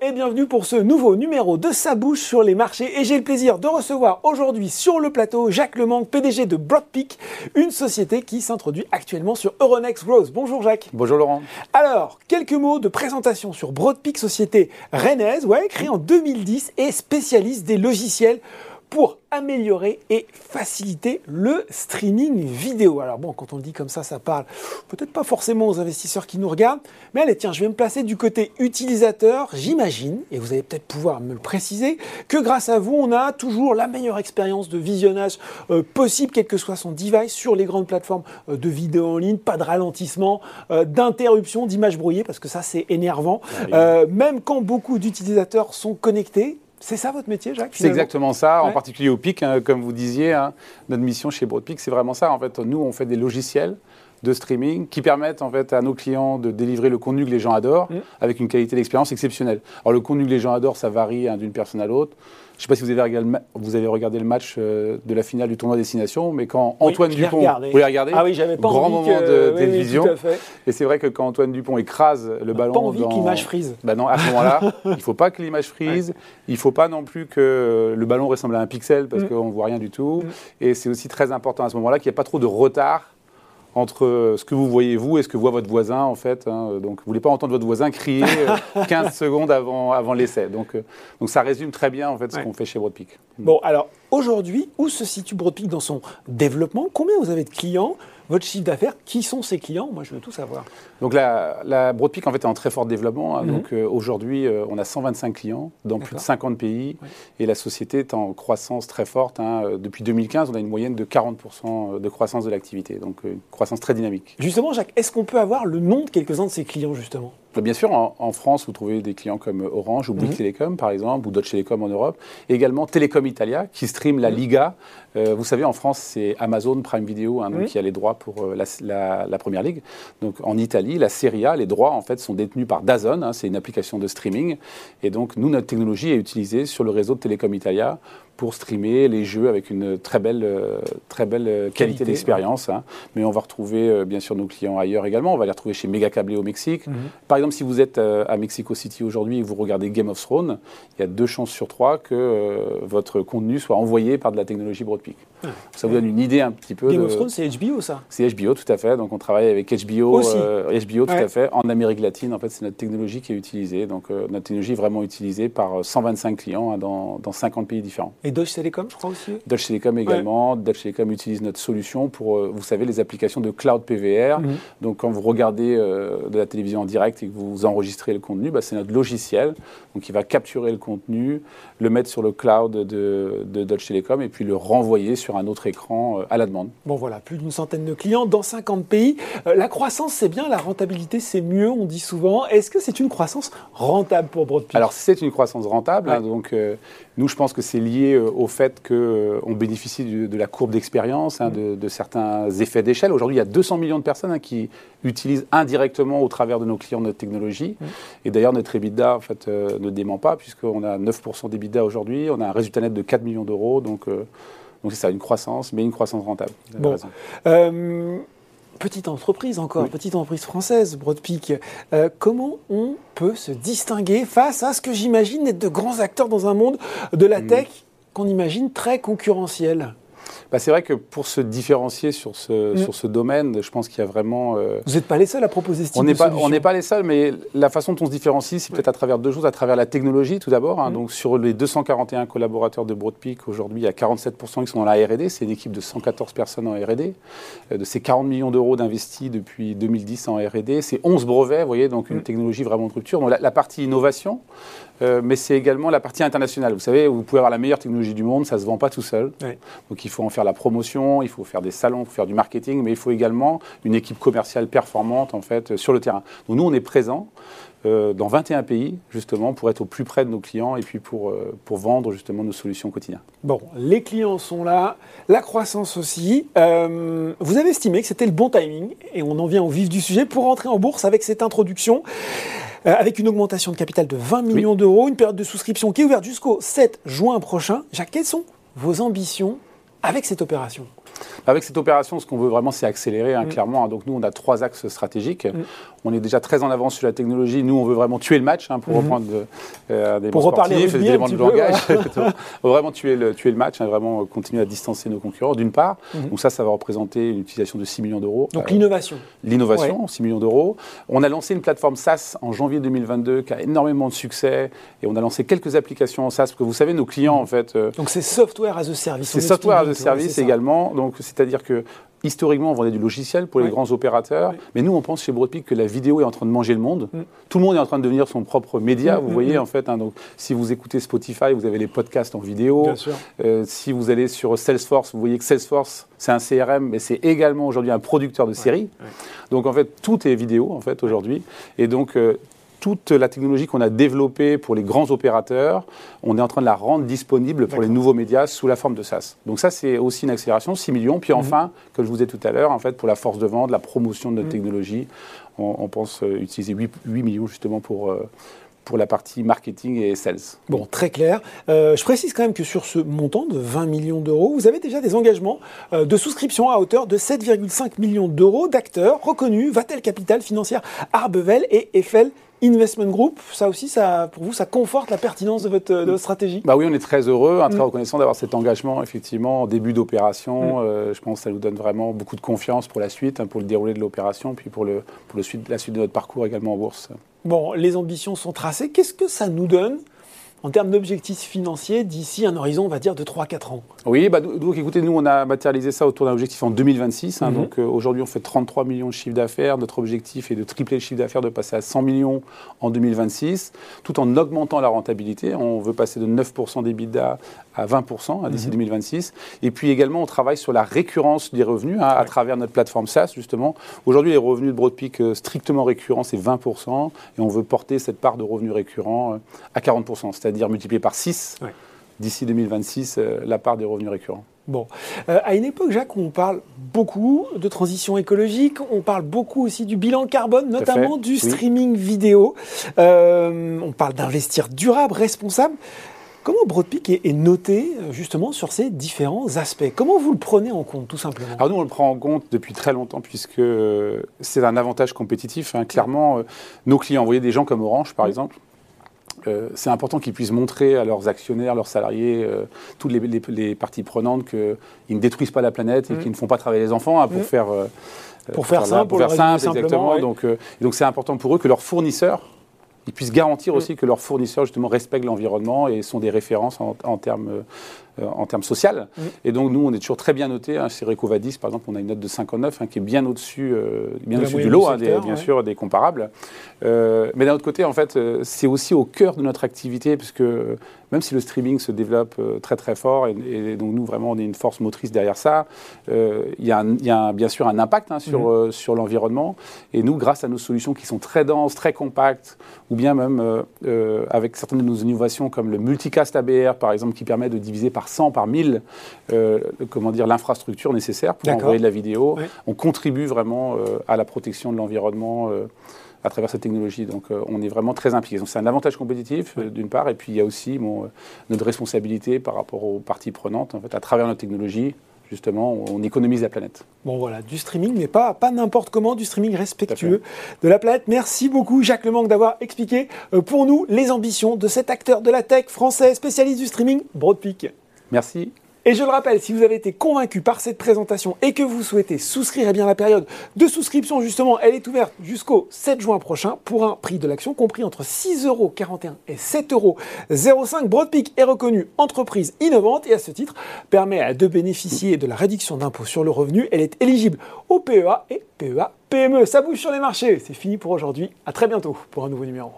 et bienvenue pour ce nouveau numéro de Sa bouche sur les marchés. Et j'ai le plaisir de recevoir aujourd'hui sur le plateau Jacques Lemanque, PDG de Broadpeak, une société qui s'introduit actuellement sur Euronext Growth. Bonjour Jacques. Bonjour Laurent. Alors, quelques mots de présentation sur Broadpeak, société rennaise, ouais, créée en 2010 et spécialiste des logiciels pour améliorer et faciliter le streaming vidéo. Alors bon, quand on le dit comme ça, ça parle peut-être pas forcément aux investisseurs qui nous regardent, mais allez, tiens, je vais me placer du côté utilisateur. J'imagine, et vous allez peut-être pouvoir me le préciser, que grâce à vous, on a toujours la meilleure expérience de visionnage euh, possible, quel que soit son device, sur les grandes plateformes euh, de vidéo en ligne, pas de ralentissement, euh, d'interruption, d'image brouillée, parce que ça, c'est énervant. Même quand beaucoup d'utilisateurs sont connectés, c'est ça votre métier, Jacques C'est exactement ça, en particulier au PIC, hein, comme vous disiez. Hein. notre mission chez Broadpeak, c'est vraiment ça. En fait, nous, on fait des logiciels de streaming qui permettent en fait à nos clients de délivrer le contenu que les gens adorent mm. avec une qualité d'expérience exceptionnelle. Alors le contenu que les gens adorent, ça varie hein, d'une personne à l'autre. Je ne sais pas si vous avez, regardé, vous avez regardé le match euh, de la finale du tournoi Destination, mais quand Antoine Dupont, regardé. vous l'avez regardé Ah oui, j'avais pas grand moment de télévision. et c'est vrai que quand Antoine Dupont écrase le ballon, pas envie que l'image frise. Ben non, à ce moment-là, il ne faut pas que l'image frise. Il ne faut pas non plus que le ballon ressemble à un pixel parce mm. qu'on ne voit rien du tout. Mm. Et c'est aussi très important à ce moment-là qu'il n'y ait pas trop de retard entre ce que vous voyez vous et ce que voit votre voisin en fait. Hein. Donc vous voulez pas entendre votre voisin crier 15 euh, secondes avant, avant l'essai. Donc, euh, donc ça résume très bien en fait ce qu'on fait chez Broadpeak. Bon alors aujourd'hui où se situe Broadpeak dans son développement? Combien vous avez de clients? Votre chiffre d'affaires, qui sont ses clients Moi, je veux tout savoir. Donc, la, la Broadpeak, en fait, est en très fort développement. Hein. Mhm. Donc, euh, aujourd'hui, euh, on a 125 clients dans plus de 50 pays. Et la société est en croissance très forte. Hein. Euh, depuis 2015, on a une moyenne de 40% de croissance de l'activité. Donc, une croissance très dynamique. Justement, Jacques, est-ce qu'on peut avoir le nom de quelques-uns de ces clients, justement? Bien sûr, en, France, vous trouvez des clients comme Orange ou Bouygues mhm. Telecom, par exemple, ou Deutsche Telekom en Europe. Et également Telecom Italia, qui stream la mhm. Liga. vous savez, en France, c'est Amazon Prime Video, hein, donc, qui a les droits pour euh, la, première ligue. Donc en Italie, la Serie A, les droits en fait sont détenus par Dazn, hein, c'est une application de streaming. Et donc nous, notre technologie est utilisée sur le réseau de Telecom Italia pour streamer les jeux avec une très belle, euh, très belle euh, qualité, d'expérience. Hein. Mais on va retrouver euh, bien sûr nos clients ailleurs également. On va les retrouver chez Megacablé au Mexique. Mhm. Par exemple, si vous êtes à Mexico City aujourd'hui et vous regardez Game of Thrones, il y a deux chances sur trois que votre contenu soit envoyé par de la technologie Broadpeak. Ah. Ça vous donne une idée un petit peu. Game of Thrones, c'est HBO ça? C'est HBO, tout à fait. Donc on travaille avec HBO, HBO tout à fait, en Amérique latine. En fait, c'est notre technologie qui est utilisée. Donc notre technologie est vraiment utilisée par 125 clients hein, dans, dans 50 pays différents. Et Deutsche Telekom, je crois aussi Deutsche Telekom également. Ouais. Deutsche Telekom utilise notre solution pour, euh, vous savez, les applications de cloud PVR. Mhm. Donc, quand vous regardez euh, de la télévision en direct et que vous enregistrez le contenu, bah, c'est notre logiciel. Donc, il va capturer le contenu, le mettre sur le cloud de, de Deutsche Telekom et puis le renvoyer sur un autre écran euh, à la demande. Bon, voilà, plus d'une centaine de clients dans 50 pays. la croissance, c'est bien, la rentabilité, c'est mieux, on dit souvent. Est-ce que c'est une croissance rentable pour Broadpeak? Alors, c'est une croissance rentable. Hein, donc, nous, je pense que c'est lié euh, au fait qu'on euh, bénéficie de, la courbe d'expérience, hein, de, certains effets d'échelle. Aujourd'hui, il y a 200 millions de personnes hein, qui utilisent indirectement au travers de nos clients notre technologie. Et d'ailleurs, notre EBITDA en fait, euh, ne dément pas, puisqu'on a 9% d'EBITDA aujourd'hui, on a un résultat net de 4 millions d'euros. Donc, donc c'est ça, une croissance, mais une croissance rentable. Bon petite entreprise encore, petite entreprise française, Broadpeak. Euh, comment on peut se distinguer face à ce que j'imagine être de grands acteurs dans un monde de la mm. tech qu'on imagine très concurrentiel? Bah, c'est vrai que pour se différencier sur ce, mm. sur ce domaine, je pense qu'il y a vraiment. Euh, Vous n'êtes pas les seuls à proposer ce type on de pas, On n'est pas les seuls, mais la façon dont on se différencie, c'est peut-être à travers deux choses. À travers la technologie, tout d'abord. Hein. Mm. Donc, sur les 241 collaborateurs de Broadpeak, aujourd'hui, il y a 47% qui sont dans la RD. C'est une équipe de 114 personnes en RD. Euh, de ces 40 millions d'euros d'investis depuis 2010 en RD, c'est 11 brevets, vous voyez, donc une mm. technologie vraiment de rupture. Donc, la, partie innovation, euh, mais c'est également la partie internationale. Vous savez, vous pouvez avoir la meilleure technologie du monde, ça ne se vend pas tout seul. Donc, il faut en faire la promotion, il faut faire des salons, il faut faire du marketing, mais il faut également une équipe commerciale performante en fait sur le terrain. Donc nous, on est présent euh, dans 21 pays justement pour être au plus près de nos clients et puis pour, euh, pour vendre justement nos solutions au quotidien. Bon, les clients sont là, la croissance aussi. Euh, vous avez estimé que c'était le bon timing et on en vient au vif du sujet pour rentrer en bourse avec cette introduction. avec une augmentation de capital de 20 millions d'euros, une période de souscription qui est ouverte jusqu'au 7 juin prochain. Jacques, quelles sont vos ambitions avec cette opération avec cette opération, ce qu'on veut vraiment, c'est accélérer, hein, mm. clairement. Hein. Donc nous, on a trois axes stratégiques. Mm. On est déjà très en avance sur la technologie. Nous, on veut vraiment tuer le match, hein, pour mm-hmm. reprendre euh, des pour sportifs, des éléments de langage. on veut vraiment tuer le, tuer le match, vraiment continuer à distancer nos concurrents, d'une part. Mm-hmm. Donc ça, ça va représenter une utilisation de 6 millions d'euros. Donc l'innovation. L'innovation, 6 millions d'euros. On a lancé une plateforme SaaS en janvier 2022 qui a énormément de succès. Et on a lancé quelques applications en SaaS, parce que vous savez, nos clients, en fait... Euh, Donc c'est software as a service. C'est software as a service également. Donc c'est-à-dire que historiquement, on vendait du logiciel pour les grands opérateurs, mais nous, on pense chez Broadpeak que la vidéo est en train de manger le monde. Mm. Tout le monde est en train de devenir son propre média, mm, vous mm, voyez, en fait. Hein. donc, si vous écoutez Spotify, vous avez les podcasts en vidéo. Euh, si vous allez sur Salesforce, vous voyez que Salesforce, c'est un CRM, mais c'est également aujourd'hui un producteur de séries. Donc, en fait, tout est vidéo, en fait, aujourd'hui. Et donc, euh, toute la technologie qu'on a développée pour les grands opérateurs, on est en train de la rendre disponible pour les nouveaux médias sous la forme de SaaS. Donc ça, c'est aussi une accélération, 6 millions. Puis mhm. enfin, comme je vous ai tout à l'heure, en fait, pour la force de vente, la promotion de notre mhm. technologie, on, pense euh, utiliser 8, millions justement pour... Euh, pour la partie marketing et sales. Bon, très clair. Euh, je précise quand même que sur ce montant de 20 millions d'euros, vous avez déjà des engagements de souscription à hauteur de 7,5 millions d'euros d'acteurs reconnus, Vatel Capital Financière, Arbevel et Eiffel Investment Group, ça aussi, ça, pour vous, ça conforte la pertinence de votre, stratégie? Bah Oui, on est très heureux, très mm. reconnaissant d'avoir cet engagement, effectivement, en début d'opération. Mm. Euh, je pense que ça nous donne vraiment beaucoup de confiance pour la suite, hein, pour le déroulé de l'opération, puis pour, le, pour le suite, la suite de notre parcours également en bourse. Bon, les ambitions sont tracées. Qu'est-ce que ça nous donne en termes d'objectifs financiers d'ici un horizon, on va dire, de 3-4 ans Oui, bah, donc écoutez, nous, on a matérialisé ça autour d'un objectif en 2026. Hein, mhm. Donc euh, aujourd'hui, on fait 33 millions de chiffre d'affaires. Notre objectif est de tripler le chiffre d'affaires, de passer à 100 millions en 2026, tout en augmentant la rentabilité. On veut passer de 9% d'EBITDA à 20% hein, d'ici 2026. Mhm. Et puis également, on travaille sur la récurrence des revenus hein, à travers notre plateforme SaaS, justement. Aujourd'hui, les revenus de Broadpeak euh, strictement récurrents, c'est 20%. Et on veut porter cette part de revenus récurrents euh, à 40%, c'est-à-dire multiplier par 6 d'ici 2026 euh, la part des revenus récurrents. Bon, à une époque, Jacques, on parle beaucoup de transition écologique, on parle beaucoup aussi du bilan carbone, notamment du streaming vidéo. on parle d'investir durable, responsable. Comment Broadpeak est, noté euh, justement sur ces différents aspects? Comment vous le prenez en compte tout simplement? Alors nous on le prend en compte depuis très longtemps puisque euh, c'est un avantage compétitif. Hein. Clairement, euh, nos clients, vous voyez des gens comme Orange par exemple, c'est important qu'ils puissent montrer à leurs actionnaires, leurs salariés, toutes les, parties prenantes qu'ils ne détruisent pas la planète et mmh. qu'ils ne font pas travailler les enfants hein, pour mmh. faire... pour faire simple, pour, faire simple, exactement. Donc, donc c'est important pour eux que leurs fournisseurs ils puissent garantir mm. aussi que leurs fournisseurs justement respectent l'environnement et sont des références en, en termes euh, en termes social. Et donc, nous, on est toujours très bien noté. Hein, chez Recovadis, par exemple, on a une note de 59 hein, qui est bien au-dessus euh, bien au du lot, hein, bien sûr, des comparables. Euh, mais d'un autre côté, en fait, c'est aussi au cœur de notre activité, puisque même si le streaming se développe très très fort, et, donc nous, vraiment, on est une force motrice derrière ça, il y, a, bien sûr un impact sur, mm. sur l'environnement. Et nous, grâce à nos solutions qui sont très denses, très compactes, ou bien même avec certaines de nos innovations comme le multicast ABR, par exemple, qui permet de diviser par 100, par 1000, euh, comment dire, l'infrastructure nécessaire pour envoyer de la vidéo. On contribue vraiment euh, à la protection de l'environnement euh, à travers cette technologie. Donc on est vraiment très impliqué. Donc c'est un avantage compétitif d'une part, et puis il y a aussi notre responsabilité par rapport aux parties prenantes, en fait, à travers notre technologie. Justement, on économise la planète. Bon voilà, du streaming, mais pas, pas n'importe comment, du streaming respectueux de la planète. Merci beaucoup Jacques Lemanque d'avoir expliqué pour nous les ambitions de cet acteur de la tech français spécialiste du streaming, Broadpeak. Merci. Et je le rappelle, si vous avez été convaincu par cette présentation et que vous souhaitez souscrire, eh bien la période de souscription, justement, elle est ouverte jusqu'au 7 juin prochain pour un prix de l'action compris entre 6,41€ et 7,05€. Broadpeak est reconnue entreprise innovante et à ce titre permet de bénéficier de la réduction d'impôt sur le revenu. Elle est éligible au PEA et PEA PME. Ça bouge sur les marchés. C'est fini pour aujourd'hui. À très bientôt pour un nouveau numéro.